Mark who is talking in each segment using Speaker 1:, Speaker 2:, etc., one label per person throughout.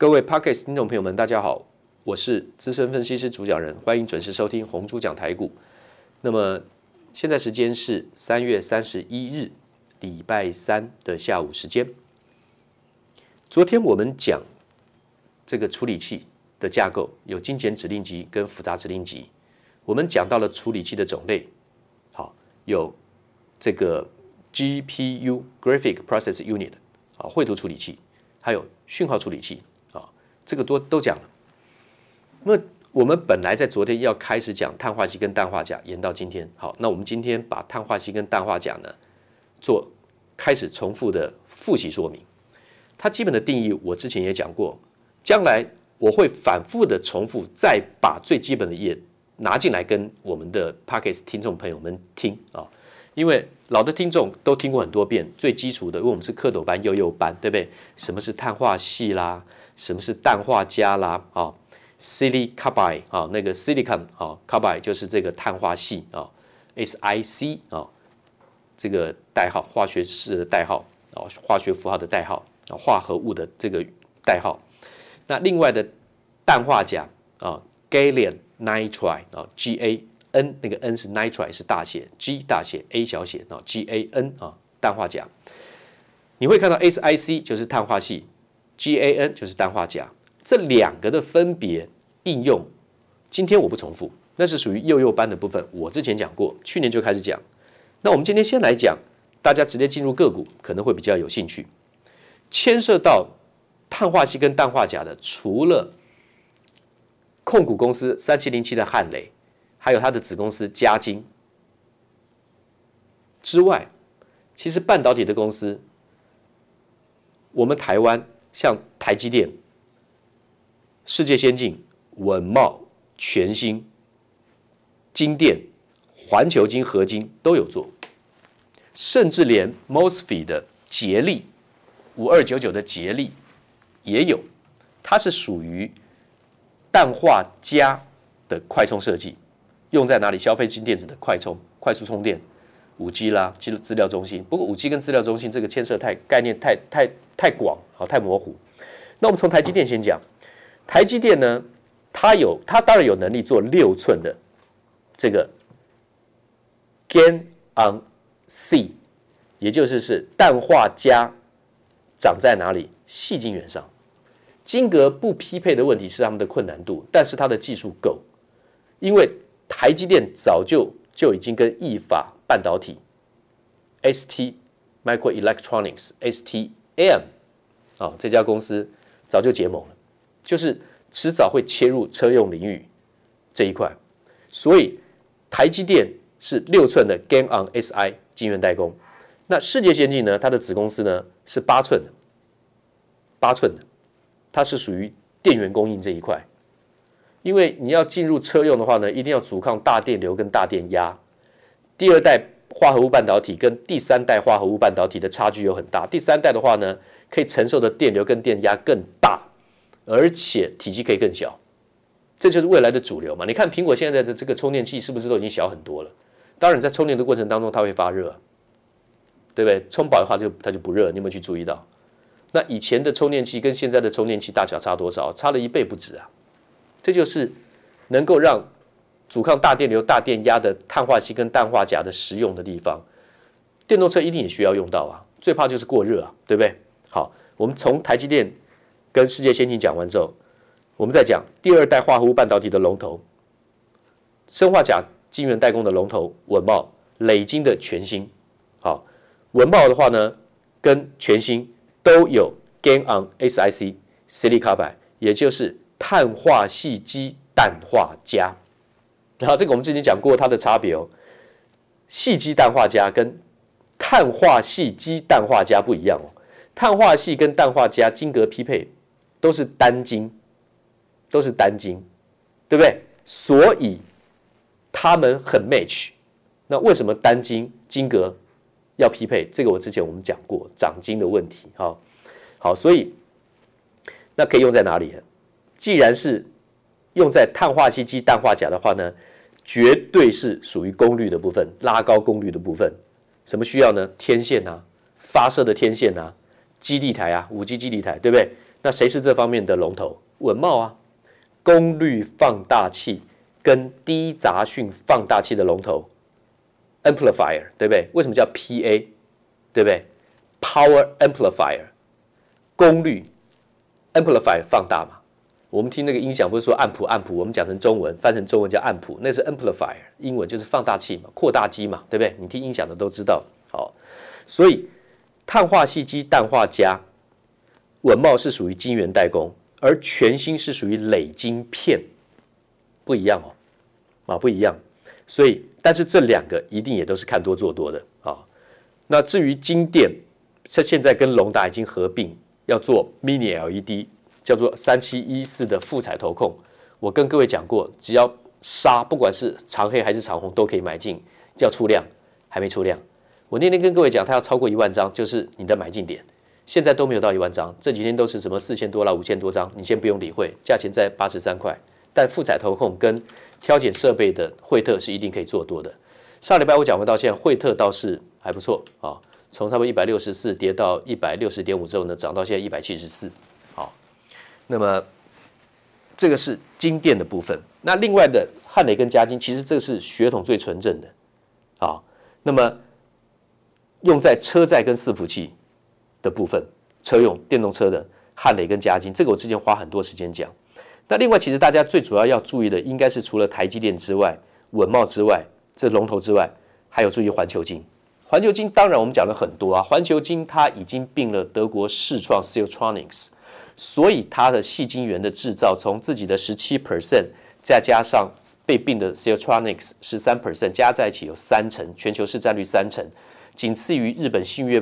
Speaker 1: 各位 Podcast 听众朋友们，大家好，我是资深分析师主讲人，欢迎准时收听红猪讲台股。那么现在时间是三月三十一日礼拜三的下午时间。昨天我们讲这个处理器的架构，有精简指令集跟复杂指令集。我们讲到了处理器的种类，好，有这个 GPU（Graphic Process Unit） 啊，绘图处理器，还有讯号处理器。这个都都讲了。那我们本来在昨天要开始讲碳化硅跟氮化钾，延到今天。好，那我们今天把碳化硅跟氮化钾呢做开始重复的复习说明。它基本的定义我之前也讲过，将来我会反复的重复，再把最基本的也拿进来跟我们的 Podcast 听众朋友们听啊。因为老的听众都听过很多遍最基础的，因为我们是蝌蚪班、幼幼班，对不对？什么是碳化矽啦？什么是氮化镓啦？啊，silicon carbide 啊，那个 silicon 啊，carbide 就是这个碳化系啊，SiC 啊，这个代号，化学式的代号啊，化学符号的代号啊，化合物的这个代号。那另外的氮化钾啊，gallium nitride 啊，GaN 那个 N 是 nitride 是大写，G 大写，A 小写啊，GaN 啊，氮化钾。你会看到 SiC 就是碳化系。GaN 就是氮化镓，这两个的分别应用，今天我不重复，那是属于幼幼班的部分。我之前讲过，去年就开始讲。那我们今天先来讲，大家直接进入个股可能会比较有兴趣。牵涉到碳化矽跟氮化镓的，除了控股公司三七零七的汉磊，还有它的子公司嘉晶之外，其实半导体的公司，我们台湾。像台积电、世界先进、稳懋、全新、金电、环球金、合金都有做，甚至连 MOSFET 的捷力五二九九的捷力也有，它是属于氮化镓的快充设计，用在哪里？消费金电子的快充、快速充电。五 G 啦，资资料中心。不过五 G 跟资料中心这个牵涉太概念太太太广，好太模糊。那我们从台积电先讲，台积电呢，它有它当然有能力做六寸的这个 GaN on C，也就是是氮化镓长在哪里？细晶圆上，晶格不匹配的问题是他们的困难度，但是它的技术够，因为台积电早就就已经跟意法。半导体，ST Microelectronics STM 啊，这家公司早就结盟了，就是迟早会切入车用领域这一块。所以台积电是六寸的 GaN on Si 晶圆代工，那世界先进呢，它的子公司呢是八寸的，八寸的，它是属于电源供应这一块。因为你要进入车用的话呢，一定要阻抗大电流跟大电压。第二代化合物半导体跟第三代化合物半导体的差距有很大。第三代的话呢，可以承受的电流跟电压更大，而且体积可以更小，这就是未来的主流嘛。你看苹果现在的这个充电器是不是都已经小很多了？当然，在充电的过程当中它会发热，对不对？充饱的话就它就不热。你有没有去注意到？那以前的充电器跟现在的充电器大小差多少？差了一倍不止啊！这就是能够让。阻抗大电流、大电压的碳化硅跟氮化钾的实用的地方，电动车一定也需要用到啊。最怕就是过热啊，对不对？好，我们从台积电跟世界先进讲完之后，我们再讲第二代化合物半导体的龙头，砷化镓晶圆代工的龙头稳懋、磊晶的全新。好，稳懋的话呢，跟全新都有 GaN on SiC silicon 也就是碳化矽基氮化镓。然后这个我们之前讲过它的差别哦，细基氮化镓跟碳化矽基氮化镓不一样哦，碳化系跟氮化镓晶格匹配都是单晶，都是单晶，对不对？所以它们很 match。那为什么单晶晶格要匹配？这个我之前我们讲过长晶的问题。好，好，所以那可以用在哪里？既然是用在碳化矽基氮化镓的话呢？绝对是属于功率的部分，拉高功率的部分。什么需要呢？天线啊，发射的天线啊，基地台啊，五 G 基地台，对不对？那谁是这方面的龙头？稳茂啊，功率放大器跟低杂讯放大器的龙头，amplifier，对不对？为什么叫 PA？对不对？Power amplifier，功率 amplifier 放大嘛。我们听那个音响不是说暗谱暗谱，我们讲成中文翻成中文叫暗谱，那是 amplifier，英文就是放大器嘛，扩大机嘛，对不对？你听音响的都知道。好，所以碳化矽基氮化镓，稳懋是属于晶圆代工，而全新是属于磊晶片，不一样哦，啊不一样。所以，但是这两个一定也都是看多做多的啊。那至于晶电，这现在跟隆达已经合并，要做 mini LED。叫做三七一四的富彩投控，我跟各位讲过，只要杀，不管是长黑还是长红，都可以买进。要出量，还没出量。我那天跟各位讲，它要超过一万张，就是你的买进点。现在都没有到一万张，这几天都是什么四千多啦、五千多张，你先不用理会，价钱在八十三块。但富彩投控跟挑拣设备的惠特是一定可以做多的。上礼拜我讲过到现在，惠特倒是还不错啊，从差不多一百六十四跌到一百六十点五之后呢，涨到现在一百七十四。那么，这个是金电的部分。那另外的汉雷跟嘉晶，其实这个是血统最纯正的，啊。那么用在车载跟伺服器的部分，车用电动车的汉雷跟嘉晶，这个我之前花很多时间讲。那另外，其实大家最主要要注意的，应该是除了台积电之外，稳懋之外，这龙头之外，还有注意环球晶。环球晶当然我们讲了很多啊，环球晶它已经并了德国视创 s i l t r o n i c s 所以它的细晶圆的制造，从自己的十七 percent，再加上被并的 Siltronic 十三 percent，加在一起有三成，全球市占率三成，仅次于日本信越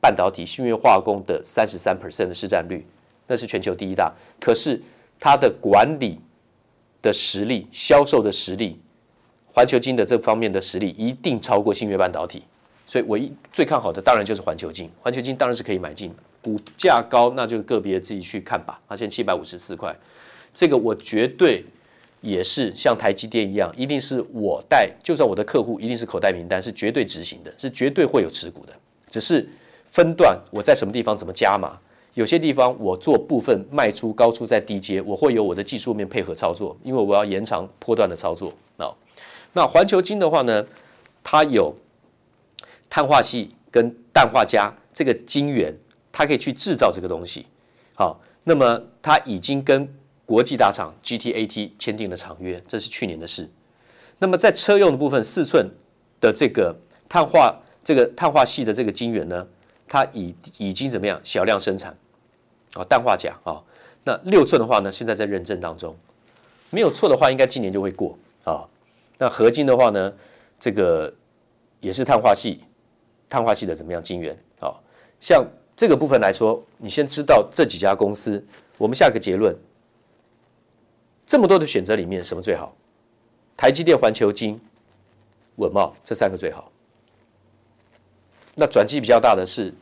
Speaker 1: 半导体、信越化工的三十三 percent 的市占率，那是全球第一大。可是它的管理的实力、销售的实力，环球晶的这方面的实力一定超过信越半导体。所以，我一最看好的当然就是环球晶，环球晶当然是可以买进的。股价高，那就个别自己去看吧。它现在七百五十四块，这个我绝对也是像台积电一样，一定是我带，就算我的客户一定是口袋名单，是绝对执行的，是绝对会有持股的。只是分段我在什么地方怎么加码，有些地方我做部分卖出高出在低阶，我会有我的技术面配合操作，因为我要延长波段的操作。那那环球金的话呢，它有碳化系跟氮化镓这个晶圆。它可以去制造这个东西，好，那么它已经跟国际大厂 GTAT 签订了长约，这是去年的事。那么在车用的部分，四寸的这个碳化这个碳化系的这个晶圆呢，它已已经怎么样小量生产，啊，氮化钾啊，那六寸的话呢，现在在认证当中，没有错的话，应该今年就会过啊。那合金的话呢，这个也是碳化系，碳化系的怎么样晶圆啊，像。这个部分来说，你先知道这几家公司，我们下个结论。这么多的选择里面，什么最好？台积电、环球金、稳懋这三个最好。那转机比较大的是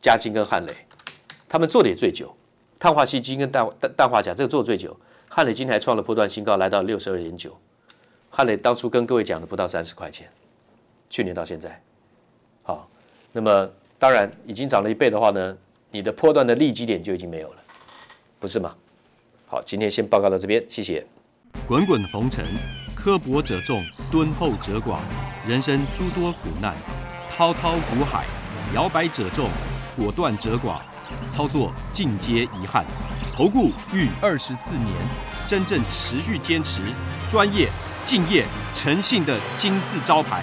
Speaker 1: 嘉晶跟汉磊，他们做的也最久。碳化矽晶跟氮氮氮化钾这个做最久。汉磊今天还创了波段新高，来到六十二点九。汉磊当初跟各位讲的不到三十块钱，去年到现在，好，那么。当然，已经涨了一倍的话呢，你的破断的利基点就已经没有了，不是吗？好，今天先报告到这边，谢谢。
Speaker 2: 滚滚红尘，刻薄者众，敦厚者寡；人生诸多苦难，滔滔苦海，摇摆者众，果断者寡。操作尽皆遗憾。投顾逾二十四年，真正持续坚持、专业、敬业、诚信的金字招牌。